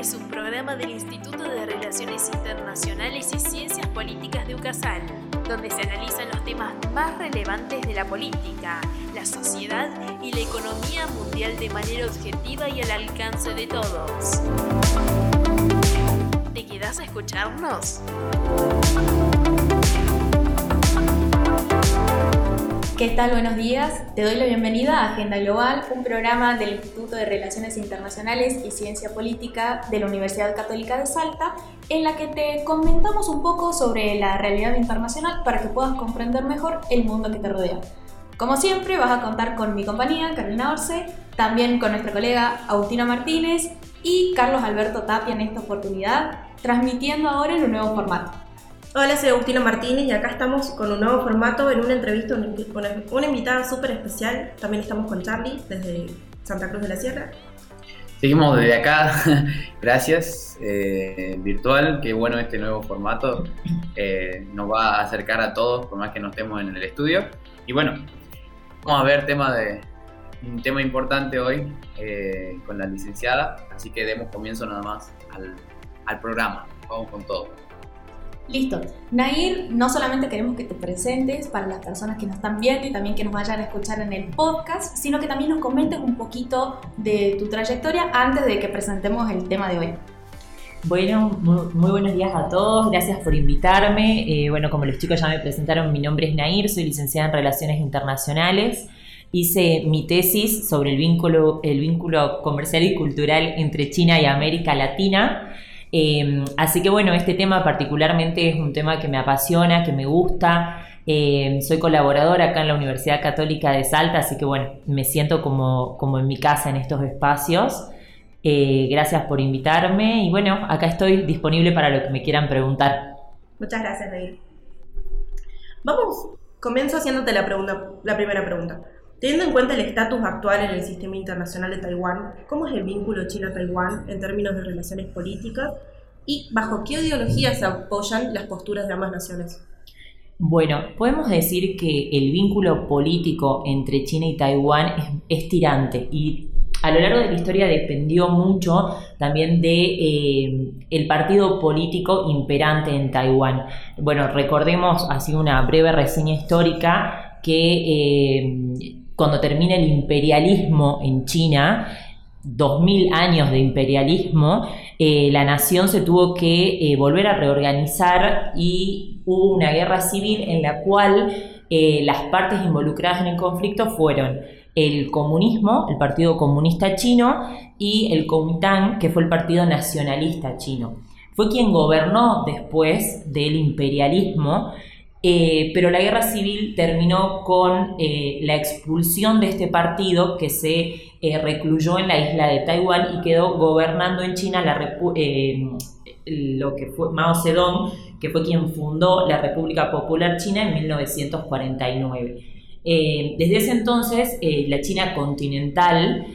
es un programa del Instituto de Relaciones Internacionales y Ciencias Políticas de UCASAL, donde se analizan los temas más relevantes de la política, la sociedad y la economía mundial de manera objetiva y al alcance de todos. ¿Te quedas a escucharnos? ¿Qué tal? Buenos días. Te doy la bienvenida a Agenda Global, un programa del Instituto de Relaciones Internacionales y Ciencia Política de la Universidad Católica de Salta, en la que te comentamos un poco sobre la realidad internacional para que puedas comprender mejor el mundo que te rodea. Como siempre, vas a contar con mi compañía, Carolina Orce, también con nuestra colega Agustina Martínez y Carlos Alberto Tapia en esta oportunidad, transmitiendo ahora en un nuevo formato. Hola, soy Agustina Martínez y acá estamos con un nuevo formato en una entrevista con una invitada súper especial. También estamos con Charlie desde Santa Cruz de la Sierra. Seguimos desde acá, gracias, eh, virtual, qué bueno este nuevo formato, eh, nos va a acercar a todos por más que no estemos en el estudio. Y bueno, vamos a ver tema de, un tema importante hoy eh, con la licenciada, así que demos comienzo nada más al, al programa, vamos con todo. Listo. Nair, no solamente queremos que te presentes para las personas que nos están viendo y también que nos vayan a escuchar en el podcast, sino que también nos comentes un poquito de tu trayectoria antes de que presentemos el tema de hoy. Bueno, muy, buenos días a todos, gracias por invitarme. Eh, bueno, como los chicos ya me presentaron, mi nombre es Nair, soy licenciada en Relaciones Internacionales. Hice mi tesis sobre el vínculo, el vínculo comercial y cultural entre China y América Latina. Em, así que bueno, este tema particularmente es un tema que me apasiona, que me gusta. Em, soy colaboradora acá en la Universidad Católica de Salta, así que bueno, me siento como, como en mi casa en estos espacios. Eh, gracias por invitarme y bueno, acá estoy disponible para lo que me quieran preguntar. Muchas gracias, Neil. Vamos, comienzo haciéndote la, pregunta, la primera pregunta. Teniendo en cuenta el estatus actual en el sistema internacional de Taiwán, ¿cómo es el vínculo China-Taiwán en términos de relaciones políticas y bajo qué ideologías se apoyan las posturas de ambas naciones? Bueno, podemos decir que el vínculo político entre China y Taiwán es, tirante y a lo largo de la historia dependió mucho también de eh, el partido político imperante en Taiwán. Bueno, recordemos así una breve reseña histórica que eh, cuando termina el imperialismo en China, 2000 años de imperialismo, eh, la nación se tuvo que eh, volver a reorganizar y hubo una guerra civil en la cual eh, las partes involucradas en el conflicto fueron el comunismo, el Partido Comunista Chino, y el Kuomintang, que fue el Partido Nacionalista Chino. Fue quien gobernó después del imperialismo eh, pero la guerra civil terminó con eh, la expulsión de este partido que se eh, recluyó en la isla de Taiwán y quedó gobernando en China lo que fue Mao Zedong, que fue quien fundó la República Popular China en 1949. desde ese entonces, la China continental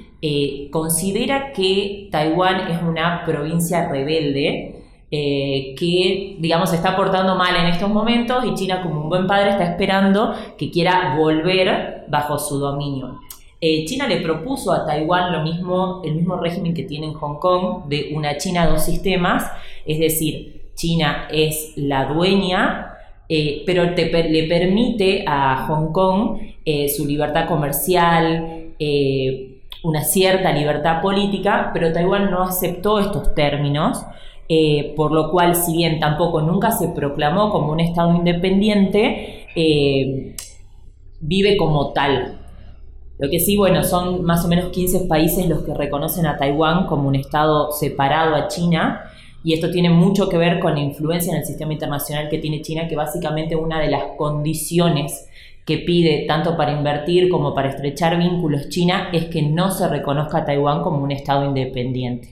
considera que Taiwán es una provincia rebelde, eh, que, digamos, se está portando mal en estos momentos y China, como un buen padre, está esperando que quiera volver bajo su dominio. Eh, China le propuso a Taiwán lo mismo, el mismo régimen que tiene en Hong Kong, de una China dos sistemas, es decir, China es la dueña, eh, pero le permite a Hong Kong su libertad comercial, una cierta libertad política, pero Taiwán no aceptó estos términos eh, por lo cual, si bien tampoco nunca se proclamó como un Estado independiente, eh, vive como tal. Lo que sí, bueno, son más o menos 15 países los que reconocen a Taiwán como un Estado separado a China, y esto tiene mucho que ver con la influencia en el sistema internacional que tiene China, que básicamente una de las condiciones que pide tanto para invertir como para estrechar vínculos China es que no se reconozca a Taiwán como un Estado independiente.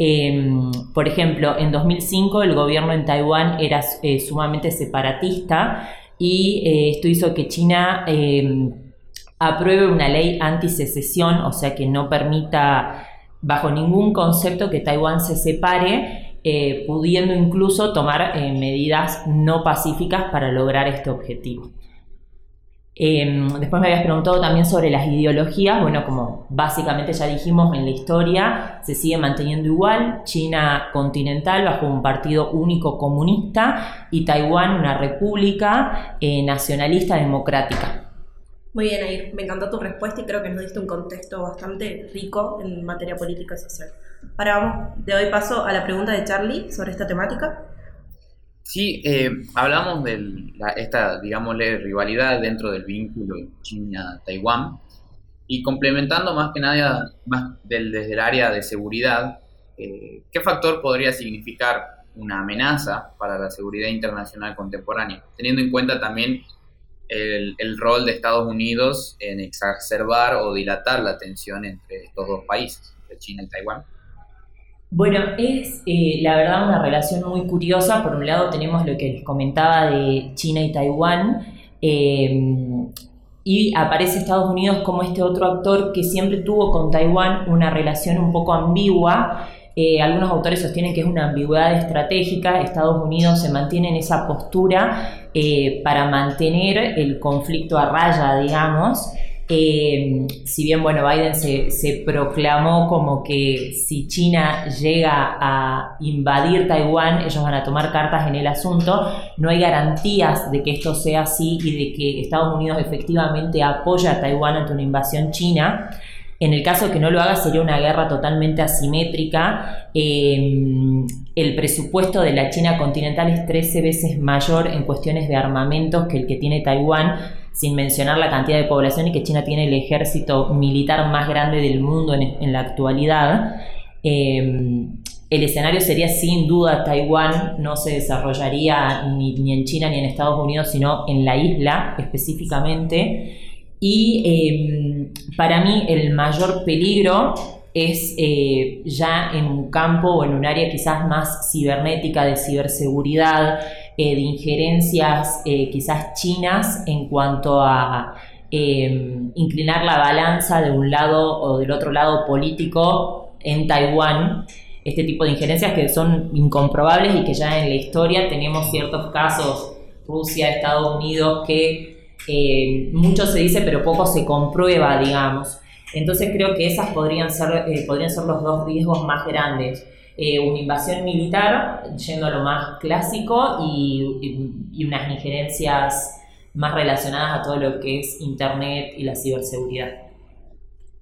Em, por ejemplo, en 2005 el gobierno en Taiwán era eh, sumamente separatista y eh, esto hizo que China em, apruebe una ley anti-secesión, o sea que no permita bajo ningún concepto que Taiwán se separe, eh, pudiendo incluso tomar medidas no pacíficas para lograr este objetivo. Em, después me habías preguntado también sobre las ideologías. Bueno, como básicamente ya dijimos en la historia, se sigue manteniendo igual. China continental bajo un partido único comunista y Taiwán una república eh, nacionalista democrática. Muy bien, Air. Me encantó tu respuesta y creo que nos diste un contexto bastante rico en materia política y social. Ahora vamos, te doy paso a la pregunta de Charlie sobre esta temática. Sí, eh, hablamos de esta, digámosle, rivalidad dentro del vínculo China-Taiwán y complementando más que nada más desde el área de seguridad, eh, ¿qué factor podría significar una amenaza para la seguridad internacional contemporánea? Teniendo en cuenta también el, el, rol de Estados Unidos en exacerbar o dilatar la tensión entre estos dos países, China y Taiwán. Bueno, es eh, la verdad una relación muy curiosa. Por un lado tenemos lo que les comentaba de China y Taiwán. Eh, y aparece Estados Unidos como este otro actor que siempre tuvo con Taiwán una relación un poco ambigua. Eh, algunos autores sostienen que es una ambigüedad estratégica. Estados Unidos se mantiene en esa postura para mantener el conflicto a raya, digamos. Eh, si bien, bueno, Biden se, proclamó como que si China llega a invadir Taiwán, ellos van a tomar cartas en el asunto, no hay garantías de que esto sea así y de que Estados Unidos efectivamente apoya a Taiwán ante una invasión china. En el caso que no lo haga sería una guerra totalmente asimétrica. Eh, el presupuesto de la China continental es 13 veces mayor en cuestiones de armamentos que el que tiene Taiwán sin mencionar la cantidad de población y que China tiene el ejército militar más grande del mundo en, la actualidad. Eh, el escenario sería sin duda Taiwán, no se desarrollaría ni, en China ni en Estados Unidos, sino en la isla específicamente. Y eh, para mí el mayor peligro es eh, ya en un campo o en un área quizás más cibernética de ciberseguridad, eh, de injerencias eh, quizás chinas en cuanto a em, inclinar la balanza de un lado o del otro lado político en Taiwán. Este tipo de injerencias que son incomprobables y que ya en la historia tenemos ciertos casos, Rusia, Estados Unidos, que eh, mucho se dice pero poco se comprueba, digamos. Entonces creo que esas podrían ser, podrían ser los dos riesgos más grandes. Eh, una invasión militar, yendo a lo más clásico, y, y, unas injerencias más relacionadas a todo lo que es Internet y la ciberseguridad.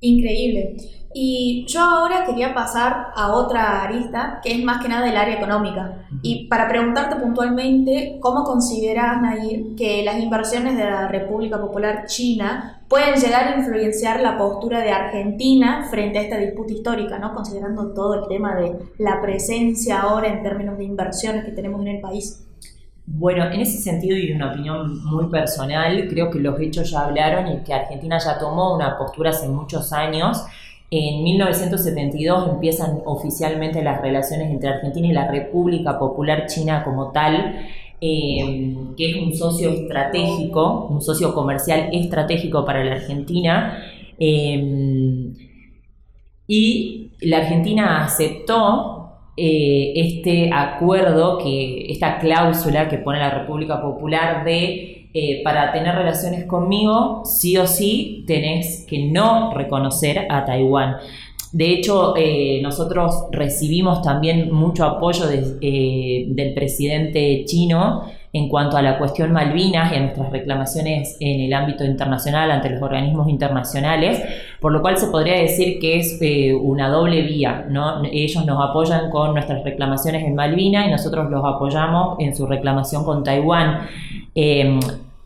Increíble. Y yo ahora quería pasar a otra arista, que es más que nada del área económica. Y para preguntarte puntualmente, ¿cómo consideras, Nair, que las inversiones de la República Popular China pueden llegar a influenciar la postura de Argentina frente a esta disputa histórica, ¿no? considerando todo el tema de la presencia ahora en términos de inversiones que tenemos en el país? Bueno, en ese sentido y una opinión muy personal, creo que los hechos ya hablaron y que Argentina ya tomó una postura hace muchos años en 1972 empiezan oficialmente las relaciones entre Argentina y la República Popular China como tal, em, que es un socio estratégico, un socio comercial estratégico para la Argentina. Em, y la Argentina aceptó eh, este acuerdo, que, esta cláusula que pone la República Popular de eh, para tener relaciones conmigo, sí o sí tenés que no reconocer a Taiwán. De hecho, eh, nosotros recibimos también mucho apoyo eh, del presidente chino en cuanto a la cuestión Malvinas y a nuestras reclamaciones en el ámbito internacional ante los organismos internacionales, por lo cual se podría decir que es una doble vía. ¿no? Ellos nos apoyan con nuestras reclamaciones en Malvinas y nosotros los apoyamos en su reclamación con Taiwán.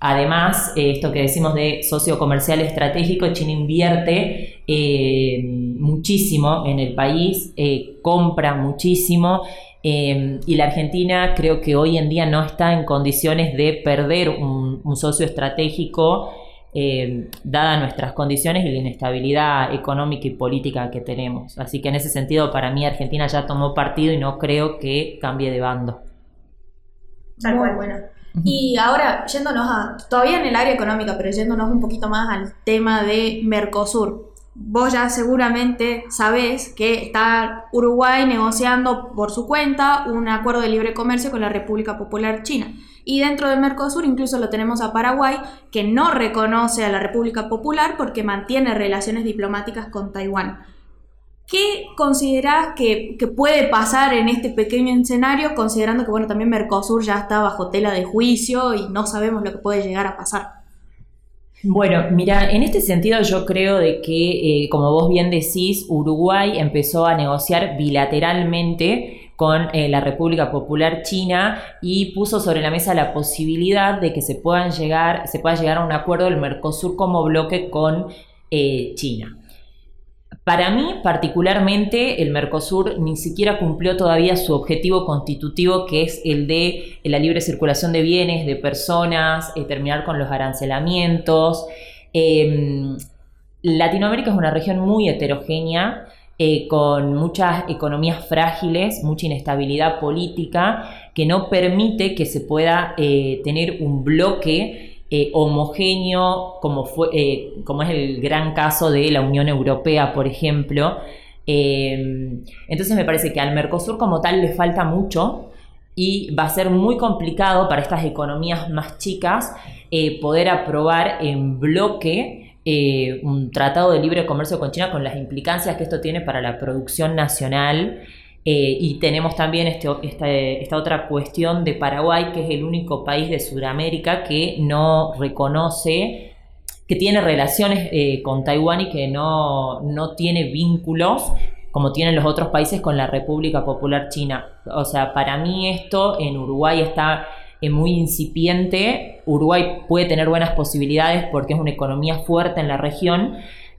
Además, eh, esto que decimos de socio comercial estratégico, China invierte eh, muchísimo en el país, eh, compra muchísimo y la Argentina creo que hoy en día no está en condiciones de perder un, un socio estratégico dada nuestras condiciones y la inestabilidad económica y política que tenemos. Así que en ese sentido, para mí Argentina ya tomó partido y no creo que cambie de bando. Tal cual, bueno. Y ahora, yéndonos a, todavía en el área económica, pero yéndonos un poquito más al tema de Mercosur. Vos ya seguramente sabés que está Uruguay negociando por su cuenta un acuerdo de libre comercio con la República Popular China. Y dentro del Mercosur incluso lo tenemos a Paraguay, que no reconoce a la República Popular porque mantiene relaciones diplomáticas con Taiwán. ¿Qué considerás que, que, puede pasar en este pequeño escenario, considerando que bueno, también Mercosur ya está bajo tela de juicio y no sabemos lo que puede llegar a pasar? Bueno, mira, en este sentido yo creo de que, eh, como vos bien decís, Uruguay empezó a negociar bilateralmente con eh, la República Popular China y puso sobre la mesa la posibilidad de que se puedan llegar, se pueda llegar a un acuerdo del Mercosur como bloque con eh, China. Para mí, particularmente, el Mercosur ni siquiera cumplió todavía su objetivo constitutivo, que es el de la libre circulación de bienes, de personas, eh, terminar con los arancelamientos. Em, Latinoamérica es una región muy heterogénea, eh, con muchas economías frágiles, mucha inestabilidad política, que no permite que se pueda eh, tener un bloque eh, homogéneo como, fue, eh, como es el gran caso de la Unión Europea, por ejemplo. Eh, entonces me parece que al Mercosur como tal le falta mucho y va a ser muy complicado para estas economías más chicas poder aprobar en bloque un tratado de libre comercio con China con las implicancias que esto tiene para la producción nacional eh, y tenemos también este, esta, otra cuestión de Paraguay, que es el único país de Sudamérica que no reconoce, que tiene relaciones eh, con Taiwán y que no, no tiene vínculos como tienen los otros países con la República Popular China. O sea, para mí esto en Uruguay está eh, muy incipiente. Uruguay puede tener buenas posibilidades porque es una economía fuerte en la región,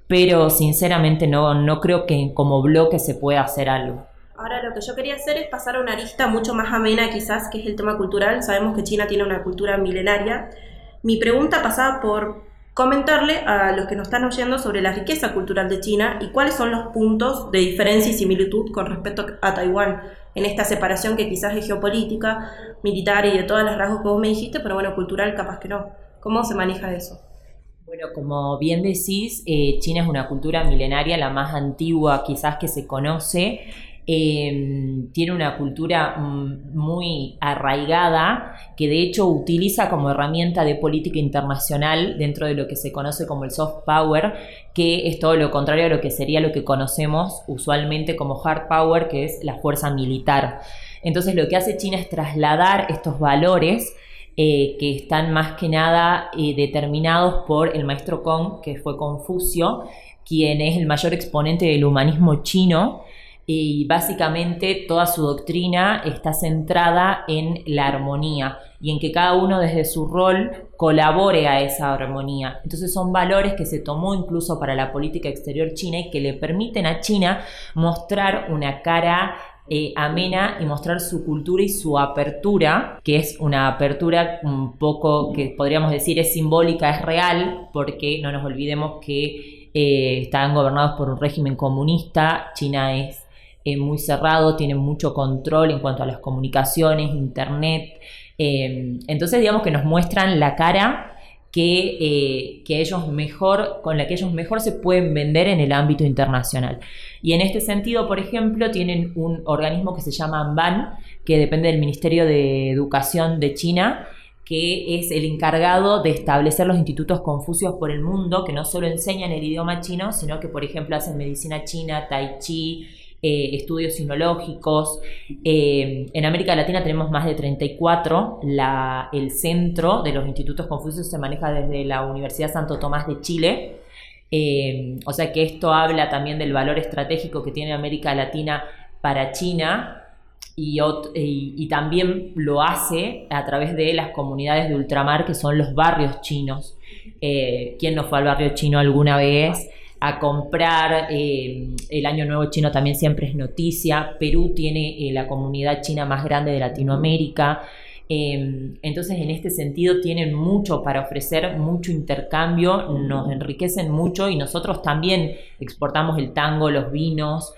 pero sinceramente no, no creo que como bloque se pueda hacer algo. Ahora lo que yo quería hacer es pasar a una arista mucho más amena quizás, que es el tema cultural. Sabemos que China tiene una cultura milenaria. Mi pregunta pasaba por comentarle a los que nos están oyendo sobre la riqueza cultural de China y cuáles son los puntos de diferencia y similitud con respecto a Taiwán en esta separación que quizás es geopolítica, militar y de todas las rasgos que vos me dijiste, pero bueno, cultural capaz que no. ¿Cómo se maneja eso? Bueno, como bien decís, eh, China es una cultura milenaria, la más antigua quizás que se conoce. Em, tiene una cultura mm, muy arraigada que de hecho utiliza como herramienta de política internacional dentro de lo que se conoce como el soft power, que es todo lo contrario a lo que sería lo que conocemos usualmente como hard power, que es la fuerza militar. Entonces lo que hace China es trasladar estos valores eh, que están más que nada eh, determinados por el maestro Kong, que fue Confucio, quien es el mayor exponente del humanismo chino y básicamente toda su doctrina está centrada en la armonía y en que cada uno desde su rol colabore a esa armonía. Entonces son valores que se tomó incluso para la política exterior china y que le permiten a China mostrar una cara eh, amena y mostrar su cultura y su apertura, que es una apertura un poco que podríamos decir es simbólica, es real, porque no nos olvidemos que eh, están gobernados por un régimen comunista, China es eh, muy cerrado, tienen mucho control en cuanto a las comunicaciones, internet. Eh, entonces, digamos que nos muestran la cara que, eh, que, ellos mejor, con la que ellos mejor se pueden vender en el ámbito internacional. Y en este sentido, por ejemplo, tienen un organismo que se llama ANBAN, que depende del Ministerio de Educación de China, que es el encargado de establecer los institutos confucios por el mundo, que no solo enseñan el idioma chino, sino que, por ejemplo, hacen medicina china, tai chi, eh, estudios sinológicos. Eh, en América Latina tenemos más de 34. La, el centro de los institutos Confucios se maneja desde la Universidad Santo Tomás de Chile. Eh, o sea que esto habla también del valor estratégico que tiene América Latina para China y, y, también lo hace a través de las comunidades de ultramar que son los barrios chinos. ¿Quién no fue al barrio chino alguna vez? A comprar. Eh, el Año Nuevo Chino también siempre es noticia. Perú tiene eh, la comunidad china más grande de Latinoamérica. Eh, entonces, en este sentido, tienen mucho para ofrecer, mucho intercambio, nos enriquecen mucho y nosotros también exportamos el tango, los vinos,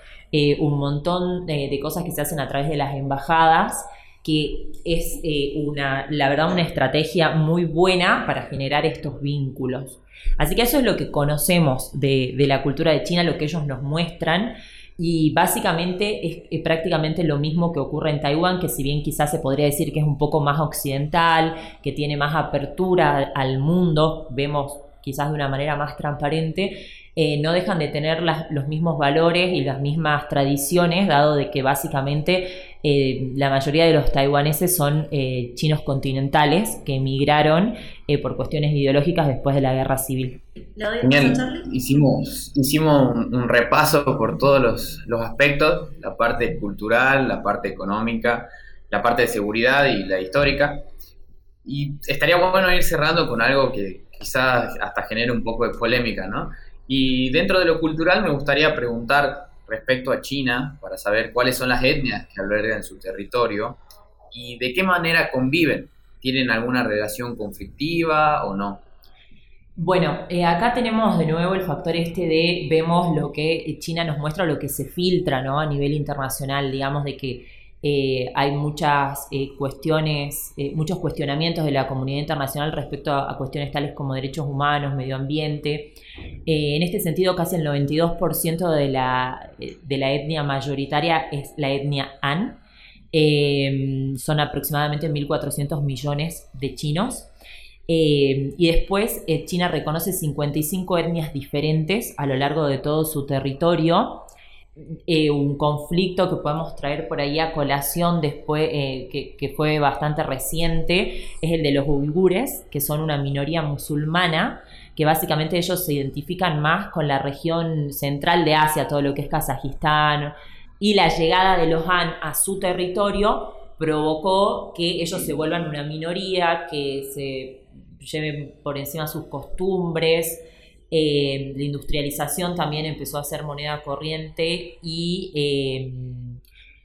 un montón de, cosas que se hacen a través de las embajadas. Que es eh, una, la verdad, una estrategia muy buena para generar estos vínculos. Así que eso es lo que conocemos de, la cultura de China, lo que ellos nos muestran. Y básicamente es, prácticamente lo mismo que ocurre en Taiwán, que si bien quizás se podría decir que es un poco más occidental, que tiene más apertura al mundo, vemos quizás de una manera más transparente, eh, no dejan de tener los mismos valores y las mismas tradiciones, dado de que básicamente eh, la mayoría de los taiwaneses son eh, chinos continentales que emigraron por cuestiones ideológicas después de la guerra civil. hicimos, hicimos un, repaso por todos los, los aspectos, la parte cultural, la parte económica, la parte de seguridad y la histórica. Y estaría bueno ir cerrando con algo que quizás hasta genere un poco de polémica, ¿no? Y dentro de lo cultural me gustaría preguntar respecto a China, para saber cuáles son las etnias que albergan su territorio y de qué manera conviven. ¿Tienen alguna relación conflictiva o no? Bueno, eh, acá tenemos de nuevo el factor este de vemos lo que China nos muestra, lo que se filtra ¿no? a nivel internacional, digamos, de que eh, hay muchas eh, cuestiones, eh, muchos cuestionamientos de la comunidad internacional respecto a, cuestiones tales como derechos humanos, medio ambiente. en este sentido, casi el 92% de la, de la etnia mayoritaria es la etnia Han. son aproximadamente 1.400 millones de chinos. y después China reconoce 55 etnias diferentes a lo largo de todo su territorio. Eh, un conflicto que podemos traer por ahí a colación después, eh, que, fue bastante reciente, es el de los uigures, que son una minoría musulmana, que básicamente ellos se identifican más con la región central de Asia, todo lo que es Kazajistán, y la llegada de los Han a su territorio provocó que ellos se vuelvan una minoría, que se lleven por encima sus costumbres, eh, la industrialización también empezó a ser moneda corriente y eh,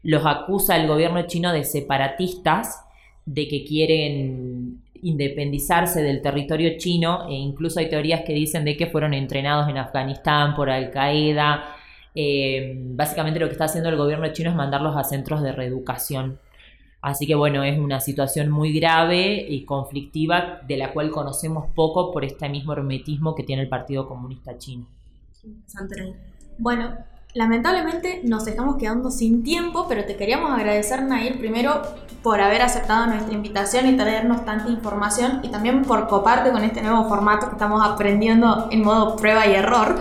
los acusa el gobierno chino de separatistas, de que quieren independizarse del territorio chino e incluso hay teorías que dicen de que fueron entrenados en Afganistán por Al Qaeda. Eh, básicamente lo que está haciendo el gobierno chino es mandarlos a centros de reeducación. Así que bueno, es una situación muy grave y conflictiva de la cual conocemos poco por este mismo hermetismo que tiene el Partido Comunista Chino. Bueno, lamentablemente nos estamos quedando sin tiempo, pero te queríamos agradecer, Nair, primero por haber aceptado nuestra invitación y traernos tanta información y también por coparte con este nuevo formato que estamos aprendiendo en modo prueba y error.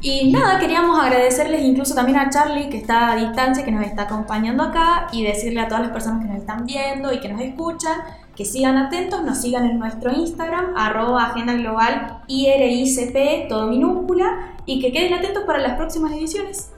Y nada, queríamos agradecerles incluso también a Charlie que está a distancia, que nos está acompañando acá y decirle a todas las personas que nos están viendo y que nos escuchan que sigan atentos, nos sigan en nuestro Instagram, arroba agenda global todo minúscula, y que queden atentos para las próximas ediciones.